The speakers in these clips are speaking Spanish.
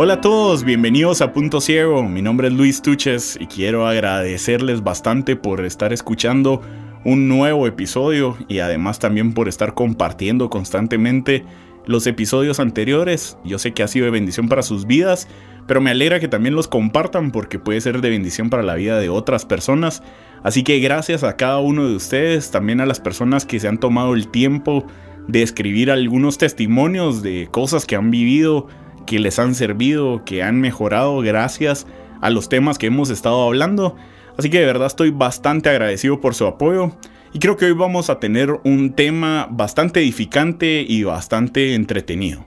Hola a todos, bienvenidos a Punto Ciego. Mi nombre es Luis Tuches y quiero agradecerles bastante por estar escuchando un nuevo episodio y además también por estar compartiendo constantemente los episodios anteriores. Yo sé que ha sido de bendición para sus vidas, pero me alegra que también los compartan porque puede ser de bendición para la vida de otras personas. Así que gracias a cada uno de ustedes, también a las personas que se han tomado el tiempo de escribir algunos testimonios de cosas que han vivido que les han servido, que han mejorado gracias a los temas que hemos estado hablando. Así que de verdad estoy bastante agradecido por su apoyo. Y creo que hoy vamos a tener un tema bastante edificante y bastante entretenido.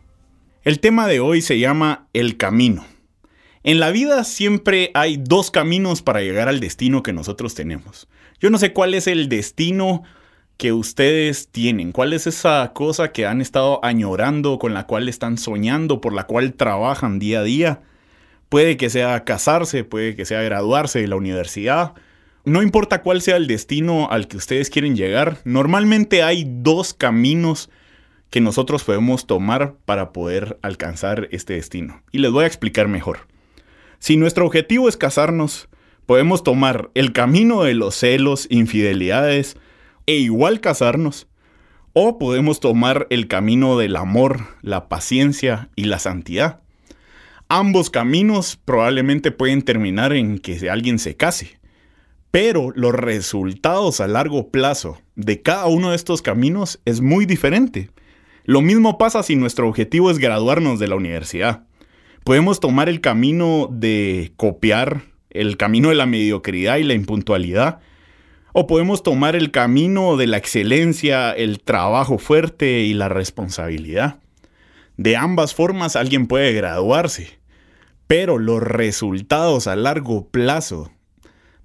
El tema de hoy se llama el camino. En la vida siempre hay dos caminos para llegar al destino que nosotros tenemos. Yo no sé cuál es el destino que ustedes tienen? ¿Cuál es esa cosa que han estado añorando, con la cual están soñando, por la cual trabajan día a día? Puede que sea casarse, puede que sea graduarse de la universidad. No importa cuál sea el destino al que ustedes quieren llegar, normalmente hay dos caminos que nosotros podemos tomar para poder alcanzar este destino. Y les voy a explicar mejor. Si nuestro objetivo es casarnos, podemos tomar el camino de los celos, infidelidades, e igual casarnos. O podemos tomar el camino del amor, la paciencia y la santidad. Ambos caminos probablemente pueden terminar en que alguien se case. Pero los resultados a largo plazo de cada uno de estos caminos es muy diferente. Lo mismo pasa si nuestro objetivo es graduarnos de la universidad. Podemos tomar el camino de copiar, el camino de la mediocridad y la impuntualidad, o podemos tomar el camino de la excelencia, el trabajo fuerte y la responsabilidad. De ambas formas alguien puede graduarse, pero los resultados a largo plazo,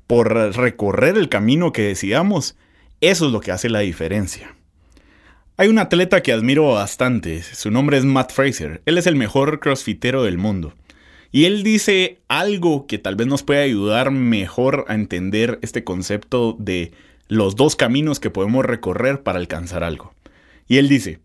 por recorrer el camino que decidamos, eso es lo que hace la diferencia. Hay un atleta que admiro bastante, su nombre es Matt Fraser, él es el mejor crossfitero del mundo. Y él dice algo que tal vez nos puede ayudar mejor a entender este concepto de los dos caminos que podemos recorrer para alcanzar algo. Y él dice,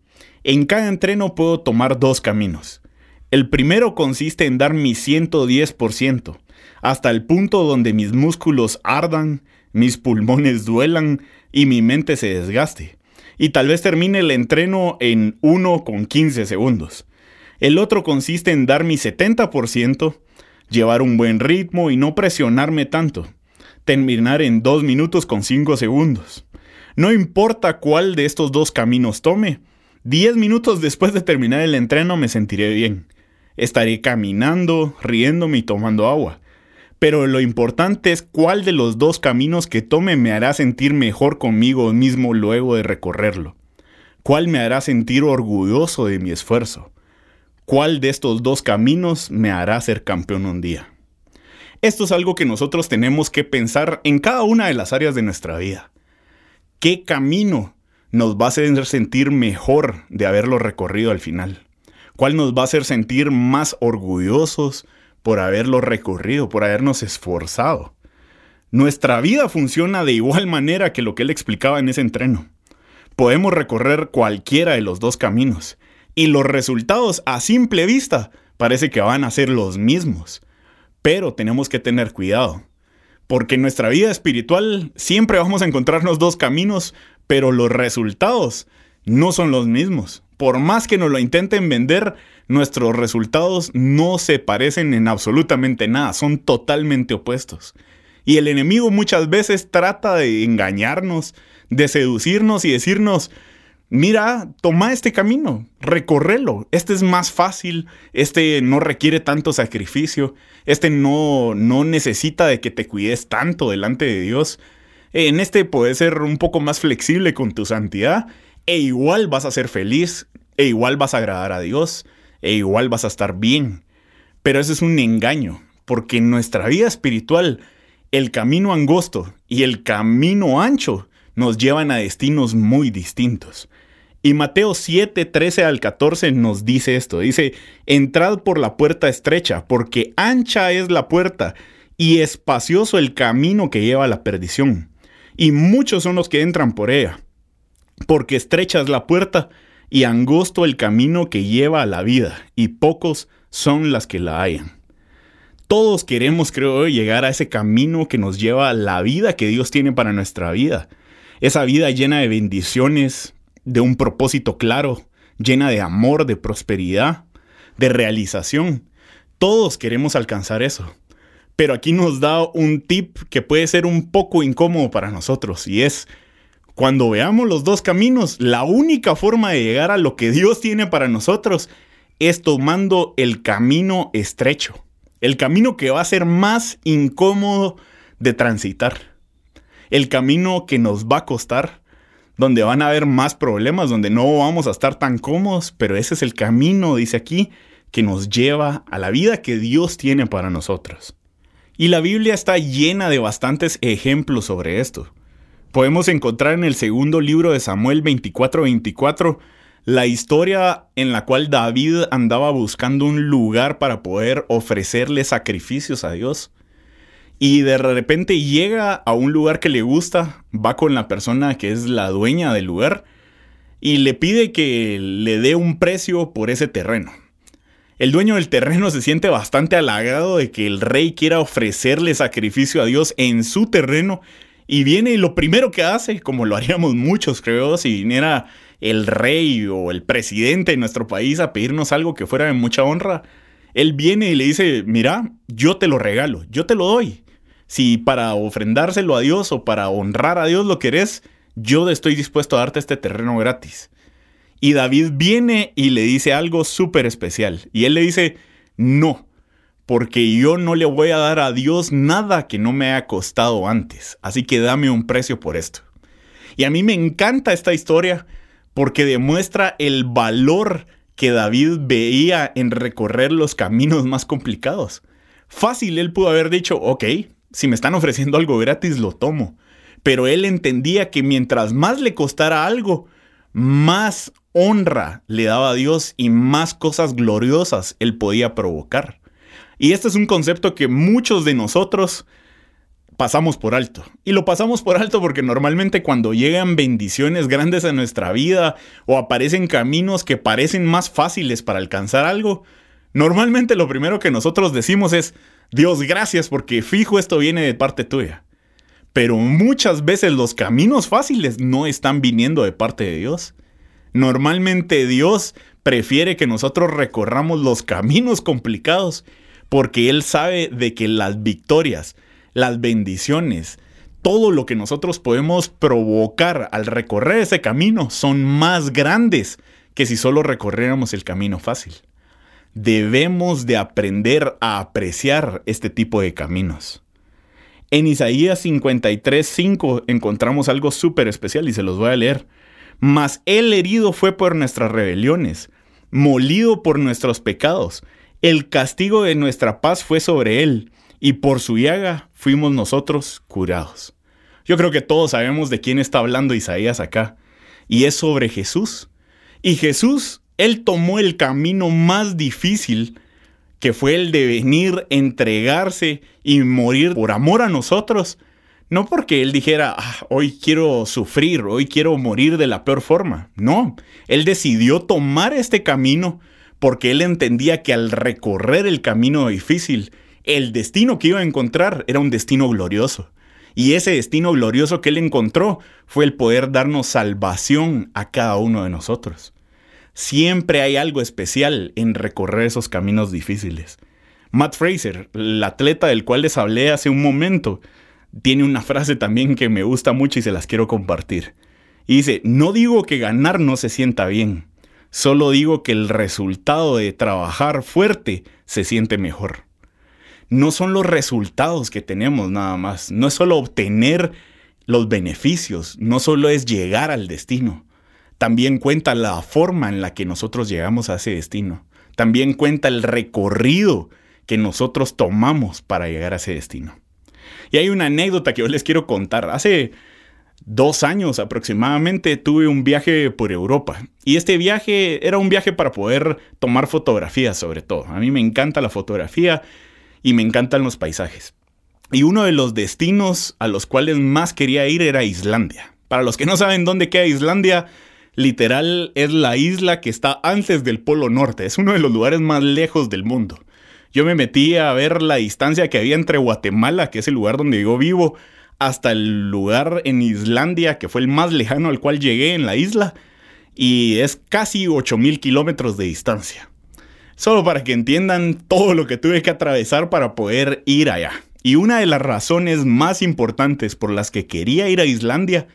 en cada entreno puedo tomar dos caminos. El primero consiste en dar mi 110%, hasta el punto donde mis músculos ardan, mis pulmones duelan y mi mente se desgaste. Y tal vez termine el entreno en 1 con 15 segundos. El otro consiste en dar mi 70%, llevar un buen ritmo y no presionarme tanto. Terminar en 2 minutos con 5 segundos. No importa cuál de estos dos caminos tome, 10 minutos después de terminar el entreno me sentiré bien. Estaré caminando, riéndome y tomando agua. Pero lo importante es cuál de los dos caminos que tome me hará sentir mejor conmigo mismo luego de recorrerlo. ¿Cuál me hará sentir orgulloso de mi esfuerzo? ¿Cuál de estos dos caminos me hará ser campeón un día? Esto es algo que nosotros tenemos que pensar en cada una de las áreas de nuestra vida. ¿Qué camino nos va a hacer sentir mejor de haberlo recorrido al final? ¿Cuál nos va a hacer sentir más orgullosos por haberlo recorrido, por habernos esforzado? Nuestra vida funciona de igual manera que lo que él explicaba en ese entreno. Podemos recorrer cualquiera de los dos caminos y los resultados a simple vista parece que van a ser los mismos. Pero tenemos que tener cuidado, porque en nuestra vida espiritual siempre vamos a encontrarnos dos caminos, pero los resultados no son los mismos. Por más que nos lo intenten vender, nuestros resultados no se parecen en absolutamente nada, son totalmente opuestos. Y el enemigo muchas veces trata de engañarnos, de seducirnos y decirnos, mira, toma este camino, recórrelo. Este es más fácil, este no requiere tanto sacrificio, este no, no necesita de que te cuides tanto delante de Dios. En este puedes ser un poco más flexible con tu santidad e igual vas a ser feliz, e igual vas a agradar a Dios, e igual vas a estar bien. Pero eso es un engaño, porque en nuestra vida espiritual, el camino angosto y el camino ancho nos llevan a destinos muy distintos. Y Mateo 7, 13 al 14 nos dice esto. Dice, entrad por la puerta estrecha, porque ancha es la puerta y espacioso el camino que lleva a la perdición. Y muchos son los que entran por ella, porque estrecha es la puerta y angosto el camino que lleva a la vida, y pocos son las que la hallan. Todos queremos, creo, llegar a ese camino que nos lleva a la vida que Dios tiene para nuestra vida. Esa vida llena de bendiciones, de un propósito claro, llena de amor, de prosperidad, de realización. Todos queremos alcanzar eso. Pero aquí nos da un tip que puede ser un poco incómodo para nosotros y es cuando veamos los dos caminos, la única forma de llegar a lo que Dios tiene para nosotros es tomando el camino estrecho, el camino que va a ser más incómodo de transitar, el camino que nos va a costar, donde van a haber más problemas, donde no vamos a estar tan cómodos, pero ese es el camino, dice aquí, que nos lleva a la vida que Dios tiene para nosotros. Y la Biblia está llena de bastantes ejemplos sobre esto. Podemos encontrar en el segundo libro de Samuel 24-24 la historia en la cual David andaba buscando un lugar para poder ofrecerle sacrificios a Dios. Y de repente llega a un lugar que le gusta, va con la persona que es la dueña del lugar y le pide que le dé un precio por ese terreno. El dueño del terreno se siente bastante halagado de que el rey quiera ofrecerle sacrificio a Dios en su terreno y viene y lo primero que hace, como lo haríamos muchos creo, si viniera el rey o el presidente de nuestro país a pedirnos algo que fuera de mucha honra, él viene y le dice, mira, yo te lo regalo, yo te lo doy. Si para ofrendárselo a Dios o para honrar a Dios lo querés, yo estoy dispuesto a darte este terreno gratis. Y David viene y le dice algo súper especial. Y él le dice, no, porque yo no le voy a dar a Dios nada que no me haya costado antes. Así que dame un precio por esto. Y a mí me encanta esta historia porque demuestra el valor que David veía en recorrer los caminos más complicados. Fácil, él pudo haber dicho, ok, si me están ofreciendo algo gratis, lo tomo. Pero él entendía que mientras más le costara algo, más honra le daba a Dios y más cosas gloriosas él podía provocar. Y este es un concepto que muchos de nosotros pasamos por alto. Y lo pasamos por alto porque normalmente cuando llegan bendiciones grandes a nuestra vida o aparecen caminos que parecen más fáciles para alcanzar algo, normalmente lo primero que nosotros decimos es, Dios, gracias porque fijo esto viene de parte tuya. Pero muchas veces los caminos fáciles no están viniendo de parte de Dios. Normalmente Dios prefiere que nosotros recorramos los caminos complicados porque Él sabe de que las victorias, las bendiciones, todo lo que nosotros podemos provocar al recorrer ese camino son más grandes que si solo recorriéramos el camino fácil debemos de aprender a apreciar este tipo de caminos. En Isaías 53, 5 encontramos algo súper especial y se los voy a leer. Mas el herido fue por nuestras rebeliones, molido por nuestros pecados. El castigo de nuestra paz fue sobre él, y por su llaga fuimos nosotros curados. Yo creo que todos sabemos de quién está hablando Isaías acá, y es sobre Jesús. Y Jesús él tomó el camino más difícil, que fue el de venir, entregarse y morir por amor a nosotros. No porque él dijera, ah, hoy quiero sufrir, hoy quiero morir de la peor forma. No, él decidió tomar este camino porque él entendía que al recorrer el camino difícil, el destino que iba a encontrar era un destino glorioso. Y ese destino glorioso que él encontró fue el poder darnos salvación a cada uno de nosotros. Siempre hay algo especial en recorrer esos caminos difíciles. Matt Fraser, el atleta del cual les hablé hace un momento, tiene una frase también que me gusta mucho y se las quiero compartir. Y dice, no digo que ganar no se sienta bien, solo digo que el resultado de trabajar fuerte se siente mejor. No son los resultados que tenemos nada más, no es solo obtener los beneficios, no solo es llegar al destino, también cuenta la forma en la que nosotros llegamos a ese destino. también cuenta el recorrido que nosotros tomamos para llegar a ese destino. Y hay una anécdota que yo les quiero contar. Hace dos años aproximadamente tuve un viaje por Europa. Y este viaje era un viaje para poder tomar fotografías sobre todo. A mí me encanta la fotografía y me encantan los paisajes. Y uno de los destinos a los cuales más quería ir era Islandia. Para los que no saben dónde queda Islandia, literal es la isla que está antes del Polo Norte. Es uno de los lugares más lejos del mundo. Yo me metí a ver la distancia que había entre Guatemala, que es el lugar donde yo vivo, hasta el lugar en Islandia, que fue el más lejano al cual llegué en la isla, y es casi 8.000 kilómetros de distancia. Solo para que entiendan todo lo que tuve que atravesar para poder ir allá. Y una de las razones más importantes por las que quería ir a Islandia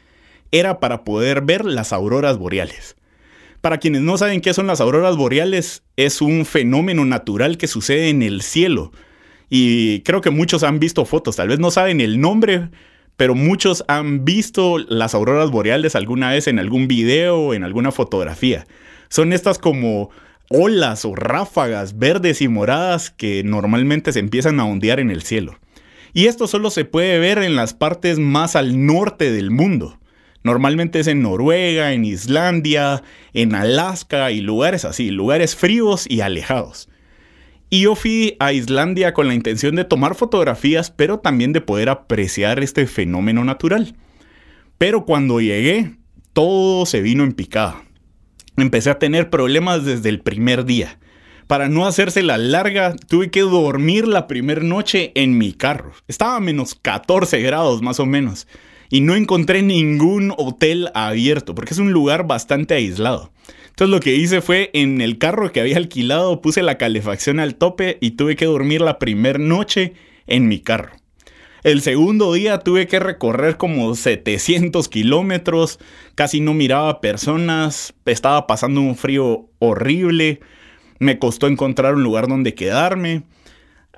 era para poder ver las auroras boreales. Para quienes no saben qué son las auroras boreales, es un fenómeno natural que sucede en el cielo. Y creo que muchos han visto fotos, tal vez no saben el nombre, pero muchos han visto las auroras boreales alguna vez en algún video o en alguna fotografía. Son estas como olas o ráfagas verdes y moradas que normalmente se empiezan a ondear en el cielo. Y esto solo se puede ver en las partes más al norte del mundo. Normalmente es en Noruega, en Islandia, en Alaska y lugares así, lugares fríos y alejados. Y yo fui a Islandia con la intención de tomar fotografías, pero también de poder apreciar este fenómeno natural. Pero cuando llegué, todo se vino en picada. Empecé a tener problemas desde el primer día. Para no hacerse la larga, tuve que dormir la primera noche en mi carro. Estaba a menos 14 grados más o menos. Y no encontré ningún hotel abierto, porque es un lugar bastante aislado. Entonces lo que hice fue en el carro que había alquilado puse la calefacción al tope y tuve que dormir la primera noche en mi carro. El segundo día tuve que recorrer como 700 kilómetros, casi no miraba personas, estaba pasando un frío horrible, me costó encontrar un lugar donde quedarme.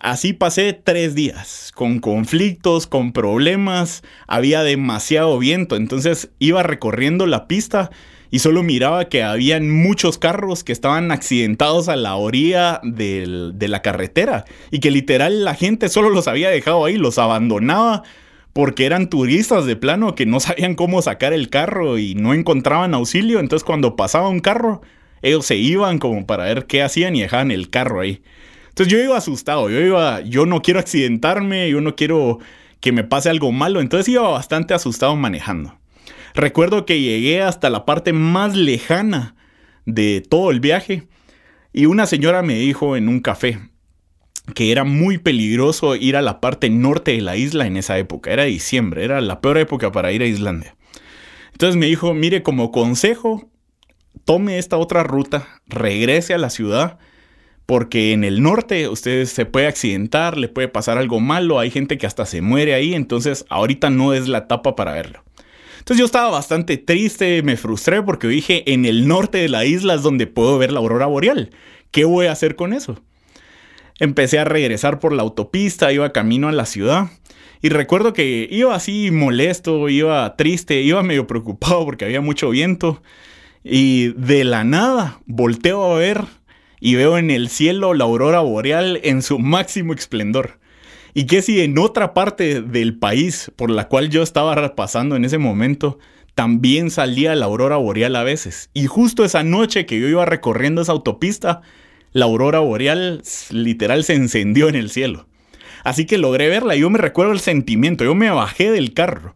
Así pasé tres días, con conflictos, con problemas, había demasiado viento, entonces iba recorriendo la pista y solo miraba que habían muchos carros que estaban accidentados a la orilla de la carretera y que literal la gente solo los había dejado ahí, los abandonaba porque eran turistas de plano que no sabían cómo sacar el carro y no encontraban auxilio, entonces cuando pasaba un carro, ellos se iban como para ver qué hacían y dejaban el carro ahí. Entonces yo iba asustado, yo iba, yo no quiero accidentarme, yo no quiero que me pase algo malo, entonces iba bastante asustado manejando. Recuerdo que llegué hasta la parte más lejana de todo el viaje y una señora me dijo en un café que era muy peligroso ir a la parte norte de la isla en esa época. Era diciembre, era la peor época para ir a Islandia. Entonces me dijo, mire, como consejo, tome esta otra ruta, regrese a la ciudad, porque en el norte usted se puede accidentar, le puede pasar algo malo, hay gente que hasta se muere ahí, entonces ahorita no es la etapa para verlo. Entonces yo estaba bastante triste, me frustré porque dije, en el norte de la isla es donde puedo ver la aurora boreal. ¿Qué voy a hacer con eso? Empecé a regresar por la autopista, iba camino a la ciudad. Y recuerdo que iba así molesto, iba triste, iba medio preocupado porque había mucho viento. Y de la nada volteo a ver y veo en el cielo la aurora boreal en su máximo esplendor. Y que si en otra parte del país por la cual yo estaba pasando en ese momento, también salía la aurora boreal a veces. Y justo esa noche que yo iba recorriendo esa autopista, la aurora boreal literal se encendió en el cielo. Así que logré verla. Yo me recuerdo el sentimiento. Yo me bajé del carro.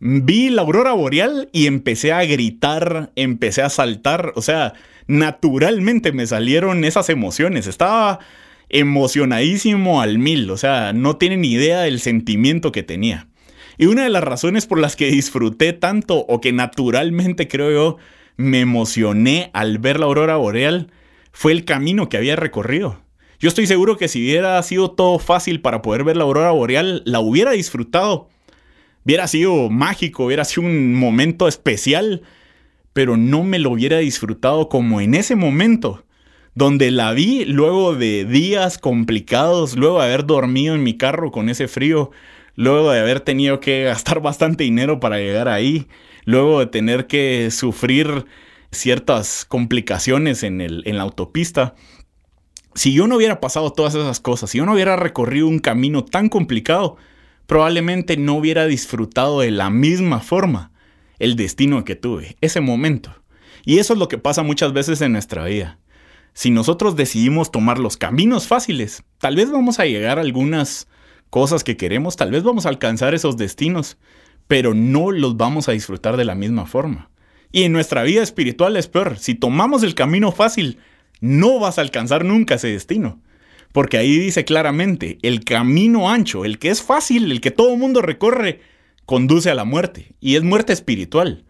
Vi la aurora boreal y empecé a gritar, empecé a saltar. O sea, naturalmente me salieron esas emociones. Estaba emocionadísimo al mil, o sea, no tienen idea del sentimiento que tenía. Y una de las razones por las que disfruté tanto o que naturalmente creo yo me emocioné al ver la aurora boreal fue el camino que había recorrido. Yo estoy seguro que si hubiera sido todo fácil para poder ver la aurora boreal, la hubiera disfrutado. Hubiera sido mágico, hubiera sido un momento especial, pero no me lo hubiera disfrutado como en ese momento donde la vi luego de días complicados, luego de haber dormido en mi carro con ese frío, luego de haber tenido que gastar bastante dinero para llegar ahí, luego de tener que sufrir ciertas complicaciones en, el, en la autopista. si yo no hubiera pasado todas esas cosas, si yo no hubiera recorrido un camino tan complicado, probablemente no hubiera disfrutado de la misma forma el destino que tuve, ese momento. Y eso es lo que pasa muchas veces en nuestra vida. Si nosotros decidimos tomar los caminos fáciles, tal vez vamos a llegar a algunas cosas que queremos, tal vez vamos a alcanzar esos destinos, pero no los vamos a disfrutar de la misma forma. Y en nuestra vida espiritual es peor. Si tomamos el camino fácil, no vas a alcanzar nunca ese destino. Porque ahí dice claramente, el camino ancho, el que es fácil, el que todo mundo recorre, conduce a la muerte. Y es muerte espiritual.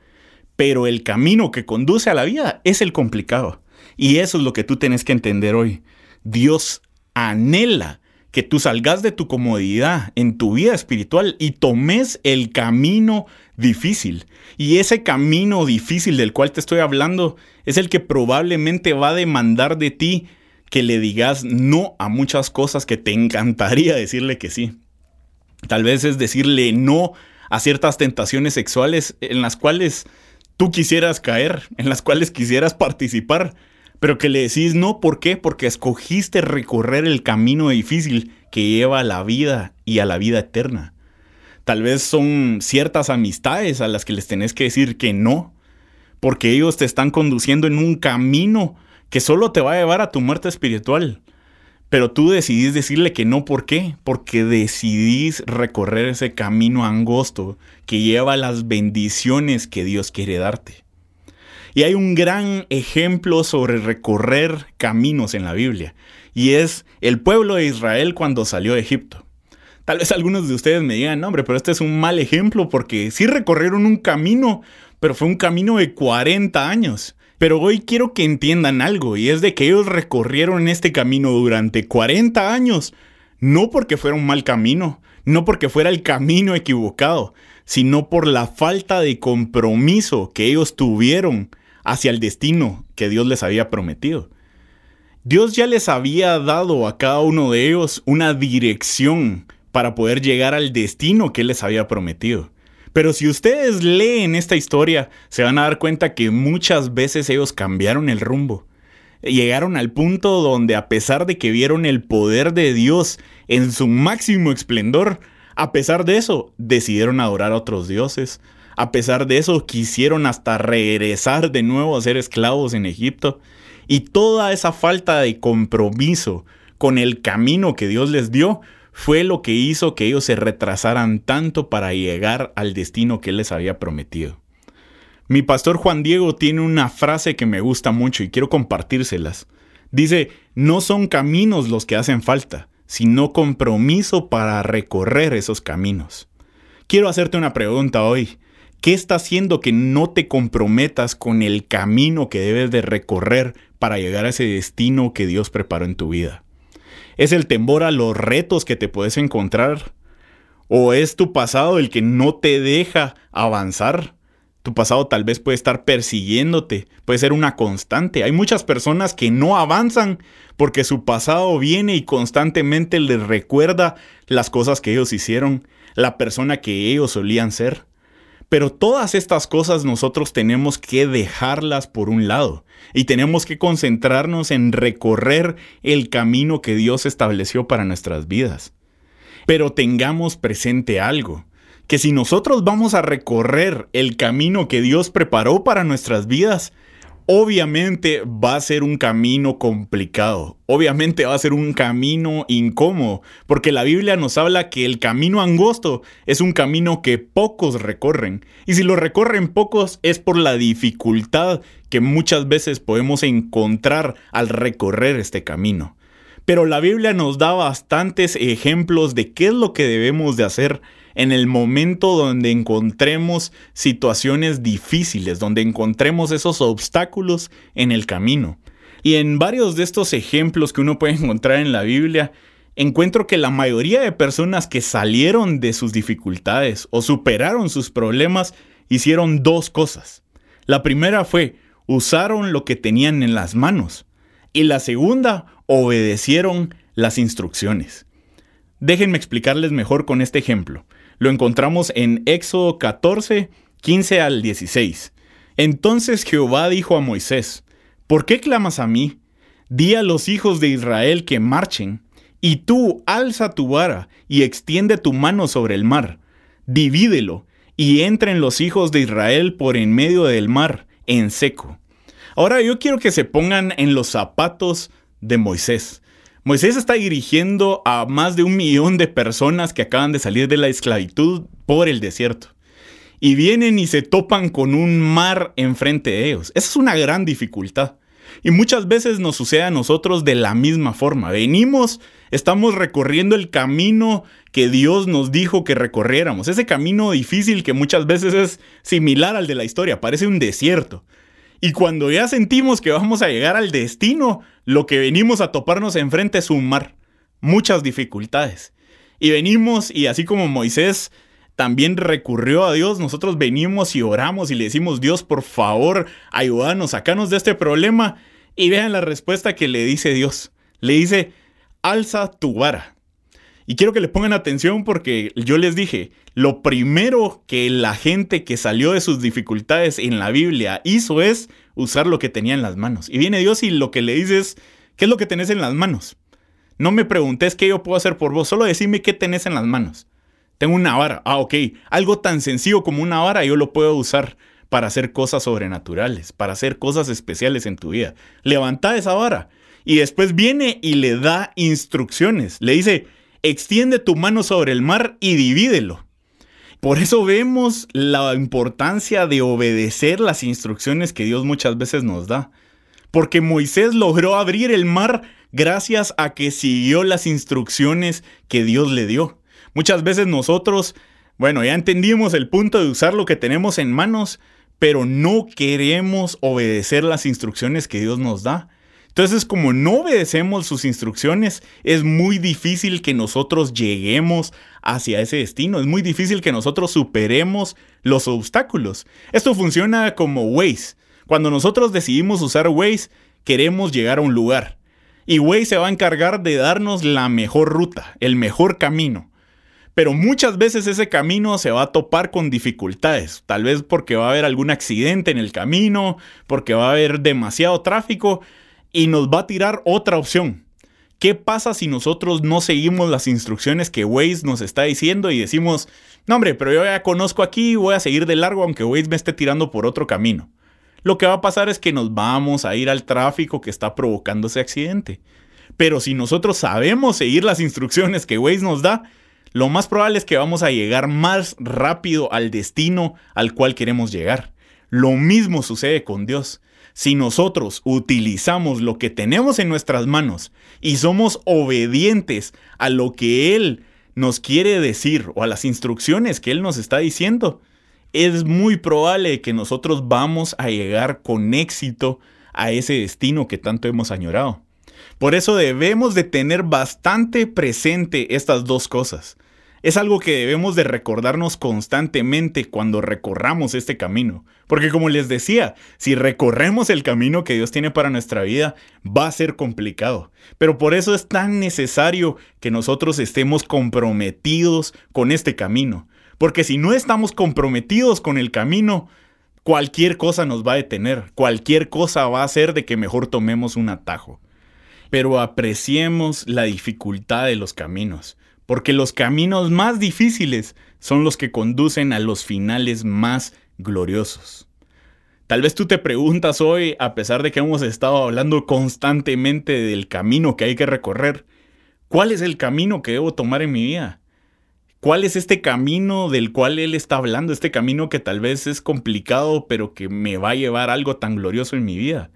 Pero el camino que conduce a la vida es el complicado. Y eso es lo que tú tienes que entender hoy. Dios anhela que tú salgas de tu comodidad en tu vida espiritual y tomes el camino difícil. Y ese camino difícil del cual te estoy hablando es el que probablemente va a demandar de ti que le digas no a muchas cosas que te encantaría decirle que sí. Tal vez es decirle no a ciertas tentaciones sexuales en las cuales tú quisieras caer, en las cuales quisieras participar, pero que le decís no, ¿por qué? Porque escogiste recorrer el camino difícil que lleva a la vida y a la vida eterna. Tal vez son ciertas amistades a las que les tenés que decir que no, porque ellos te están conduciendo en un camino que solo te va a llevar a tu muerte espiritual. Pero tú decidís decirle que no, ¿por qué? Porque decidís recorrer ese camino angosto que lleva las bendiciones que Dios quiere darte. Y hay un gran ejemplo sobre recorrer caminos en la Biblia, y es el pueblo de Israel cuando salió de Egipto. Tal vez algunos de ustedes me digan, no, hombre, pero este es un mal ejemplo porque sí recorrieron un camino, pero fue un camino de 40 años. Pero hoy quiero que entiendan algo, y es de que ellos recorrieron este camino durante 40 años, no porque fuera un mal camino, no porque fuera el camino equivocado, sino por la falta de compromiso que ellos tuvieron hacia el destino que Dios les había prometido. Dios ya les había dado a cada uno de ellos una dirección para poder llegar al destino que les había prometido. Pero si ustedes leen esta historia, se van a dar cuenta que muchas veces ellos cambiaron el rumbo. Llegaron al punto donde a pesar de que vieron el poder de Dios en su máximo esplendor, a pesar de eso, decidieron adorar a otros dioses, a pesar de eso, quisieron hasta regresar de nuevo a ser esclavos en Egipto. Y toda esa falta de compromiso con el camino que Dios les dio fue lo que hizo que ellos se retrasaran tanto para llegar al destino que Él les había prometido. Mi pastor Juan Diego tiene una frase que me gusta mucho y quiero compartírselas. Dice, no son caminos los que hacen falta, sino compromiso para recorrer esos caminos. Quiero hacerte una pregunta hoy. ¿Qué está haciendo que no te comprometas con el camino que debes de recorrer para llegar a ese destino que Dios preparó en tu vida? ¿Es el temor a los retos que te puedes encontrar? ¿O es tu pasado el que no te deja avanzar? Tu pasado tal vez puede estar persiguiéndote, puede ser una constante. Hay muchas personas que no avanzan porque su pasado viene y constantemente les recuerda las cosas que ellos hicieron, la persona que ellos solían ser. Pero todas estas cosas nosotros tenemos que dejarlas por un lado y tenemos que concentrarnos en recorrer el camino que Dios estableció para nuestras vidas. Pero tengamos presente algo, que si nosotros vamos a recorrer el camino que Dios preparó para nuestras vidas, Obviamente va a ser un camino complicado, obviamente va a ser un camino incómodo, porque la Biblia nos habla que el camino angosto es un camino que pocos recorren, y si lo recorren pocos es por la dificultad que muchas veces podemos encontrar al recorrer este camino. Pero la Biblia nos da bastantes ejemplos de qué es lo que debemos de hacer en el momento donde encontremos situaciones difíciles, donde encontremos esos obstáculos en el camino. Y en varios de estos ejemplos que uno puede encontrar en la Biblia, encuentro que la mayoría de personas que salieron de sus dificultades o superaron sus problemas hicieron dos cosas. La primera fue, usaron lo que tenían en las manos. Y la segunda, obedecieron las instrucciones. Déjenme explicarles mejor con este ejemplo. Lo encontramos en Éxodo 14, 15 al 16. Entonces Jehová dijo a Moisés, ¿por qué clamas a mí? di a los hijos de Israel que marchen, y tú alza tu vara y extiende tu mano sobre el mar, divídelo, y entren los hijos de Israel por en medio del mar, en seco. Ahora yo quiero que se pongan en los zapatos de Moisés. Moisés está dirigiendo a más de un millón de personas que acaban de salir de la esclavitud por el desierto. Y vienen y se topan con un mar enfrente de ellos. Esa es una gran dificultad. Y muchas veces nos sucede a nosotros de la misma forma. Venimos, estamos recorriendo el camino que Dios nos dijo que recorriéramos. Ese camino difícil que muchas veces es similar al de la historia, parece un desierto. Y cuando ya sentimos que vamos a llegar al destino, lo que venimos a toparnos enfrente es un mar. Muchas dificultades. Y venimos y así como Moisés también recurrió a Dios, nosotros venimos y oramos y le decimos, Dios, por favor, ayúdanos, sacanos de este problema. Y vean la respuesta que le dice Dios. Le dice, alza tu vara. Y quiero que le pongan atención porque yo les dije, lo primero que la gente que salió de sus dificultades en la Biblia hizo es usar lo que tenía en las manos. Y viene Dios y lo que le dice es, ¿qué es lo que tenés en las manos? No me preguntes qué yo puedo hacer por vos, solo decime qué tenés en las manos. Tengo una vara. Ah, ok. Algo tan sencillo como una vara yo lo puedo usar para hacer cosas sobrenaturales, para hacer cosas especiales en tu vida. Levanta esa vara. Y después viene y le da instrucciones. Le dice, extiende tu mano sobre el mar y divídelo. Por eso vemos la importancia de obedecer las instrucciones que Dios muchas veces nos da. Porque Moisés logró abrir el mar gracias a que siguió las instrucciones que Dios le dio. Muchas veces nosotros, bueno, ya entendimos el punto de usar lo que tenemos en manos, pero no queremos obedecer las instrucciones que Dios nos da. Entonces, como no obedecemos sus instrucciones, es muy difícil que nosotros lleguemos hacia ese destino. Es muy difícil que nosotros superemos los obstáculos. Esto funciona como Waze. Cuando nosotros decidimos usar Waze, queremos llegar a un lugar. Y Waze se va a encargar de darnos la mejor ruta, el mejor camino. Pero muchas veces ese camino se va a topar con dificultades, tal vez porque va a haber algún accidente en el camino, porque va a haber demasiado tráfico y nos va a tirar otra opción. ¿Qué pasa si nosotros no seguimos las instrucciones que Waze nos está diciendo y decimos, no hombre, pero yo ya conozco aquí y voy a seguir de largo aunque Waze me esté tirando por otro camino? Lo que va a pasar es que nos vamos a ir al tráfico que está provocando ese accidente. Pero si nosotros sabemos seguir las instrucciones que Waze nos da, lo más probable es que vamos a llegar más rápido al destino al cual queremos llegar. Lo mismo sucede con Dios. Si nosotros utilizamos lo que tenemos en nuestras manos y somos obedientes a lo que Él nos quiere decir o a las instrucciones que Él nos está diciendo, es muy probable que nosotros vamos a llegar con éxito a ese destino que tanto hemos añorado. Por eso debemos de tener bastante presente estas dos cosas. Es algo que debemos de recordarnos constantemente cuando recorramos este camino. Porque como les decía, si recorremos el camino que Dios tiene para nuestra vida, va a ser complicado. Pero por eso es tan necesario que nosotros estemos comprometidos con este camino. Porque si no estamos comprometidos con el camino, cualquier cosa nos va a detener. Cualquier cosa va a hacer de que mejor tomemos un atajo. Pero apreciemos la dificultad de los caminos porque los caminos más difíciles son los que conducen a los finales más gloriosos. Tal vez tú te preguntas hoy, a pesar de que hemos estado hablando constantemente del camino que hay que recorrer, ¿cuál es el camino que debo tomar en mi vida? ¿Cuál es este camino del cual Él está hablando? Este camino que tal vez es complicado, pero que me va a llevar algo tan glorioso en mi vida.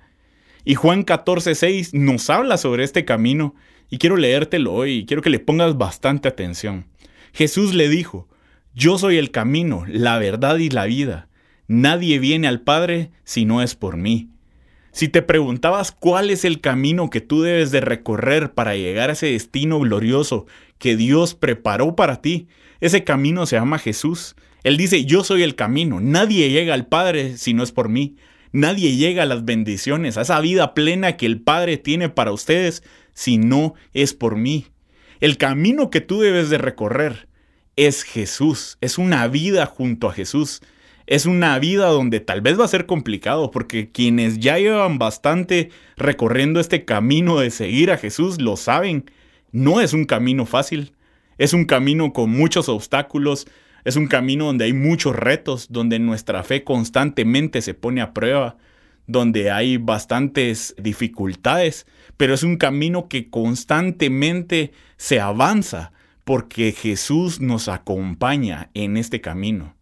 Y Juan 14:6 nos habla sobre este camino y quiero leértelo hoy y quiero que le pongas bastante atención. Jesús le dijo, Yo soy el camino, la verdad y la vida. Nadie viene al Padre si no es por mí. Si te preguntabas cuál es el camino que tú debes de recorrer para llegar a ese destino glorioso que Dios preparó para ti, ese camino se llama Jesús. Él dice, yo soy el camino, nadie llega al Padre si no es por mí. Nadie llega a las bendiciones, a esa vida plena que el Padre tiene para ustedes si no es por mí. El camino que tú debes de recorrer es Jesús, es una vida junto a Jesús. Es una vida donde tal vez va a ser complicado porque quienes ya llevan bastante recorriendo este camino de seguir a Jesús lo saben. No es un camino fácil. Es un camino con muchos obstáculos. Es un camino donde hay muchos retos, donde nuestra fe constantemente se pone a prueba, donde hay bastantes dificultades, pero es un camino que constantemente se avanza porque Jesús nos acompaña en este camino.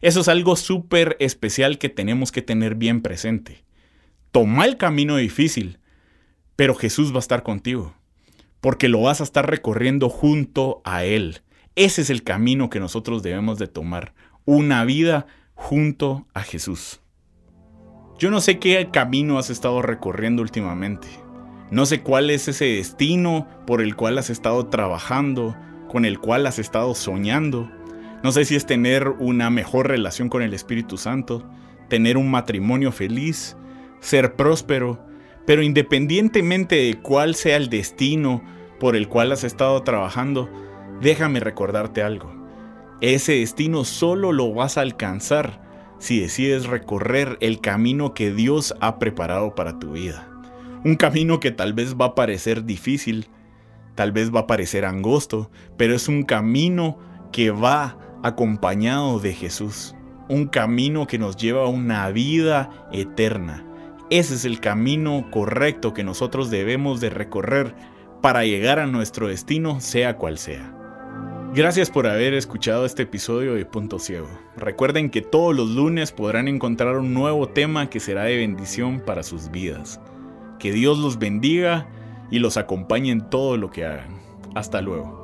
Eso es algo súper especial que tenemos que tener bien presente. Toma el camino difícil, pero Jesús va a estar contigo, porque lo vas a estar recorriendo junto a Él. Ese es el camino que nosotros debemos de tomar, una vida junto a Jesús. Yo no sé qué camino has estado recorriendo últimamente. No sé cuál es ese destino por el cual has estado trabajando, con el cual has estado soñando. No sé si es tener una mejor relación con el Espíritu Santo, tener un matrimonio feliz, ser próspero, pero independientemente de cuál sea el destino por el cual has estado trabajando, déjame recordarte algo. Ese destino solo lo vas a alcanzar si decides recorrer el camino que Dios ha preparado para tu vida. Un camino que tal vez va a parecer difícil, tal vez va a parecer angosto, pero es un camino que va acompañado de Jesús. Un camino que nos lleva a una vida eterna. Ese es el camino correcto que nosotros debemos de recorrer para llegar a nuestro destino, sea cual sea. Gracias por haber escuchado este episodio de Punto Ciego. Recuerden que todos los lunes podrán encontrar un nuevo tema que será de bendición para sus vidas. Que Dios los bendiga y los acompañe en todo lo que hagan. Hasta luego.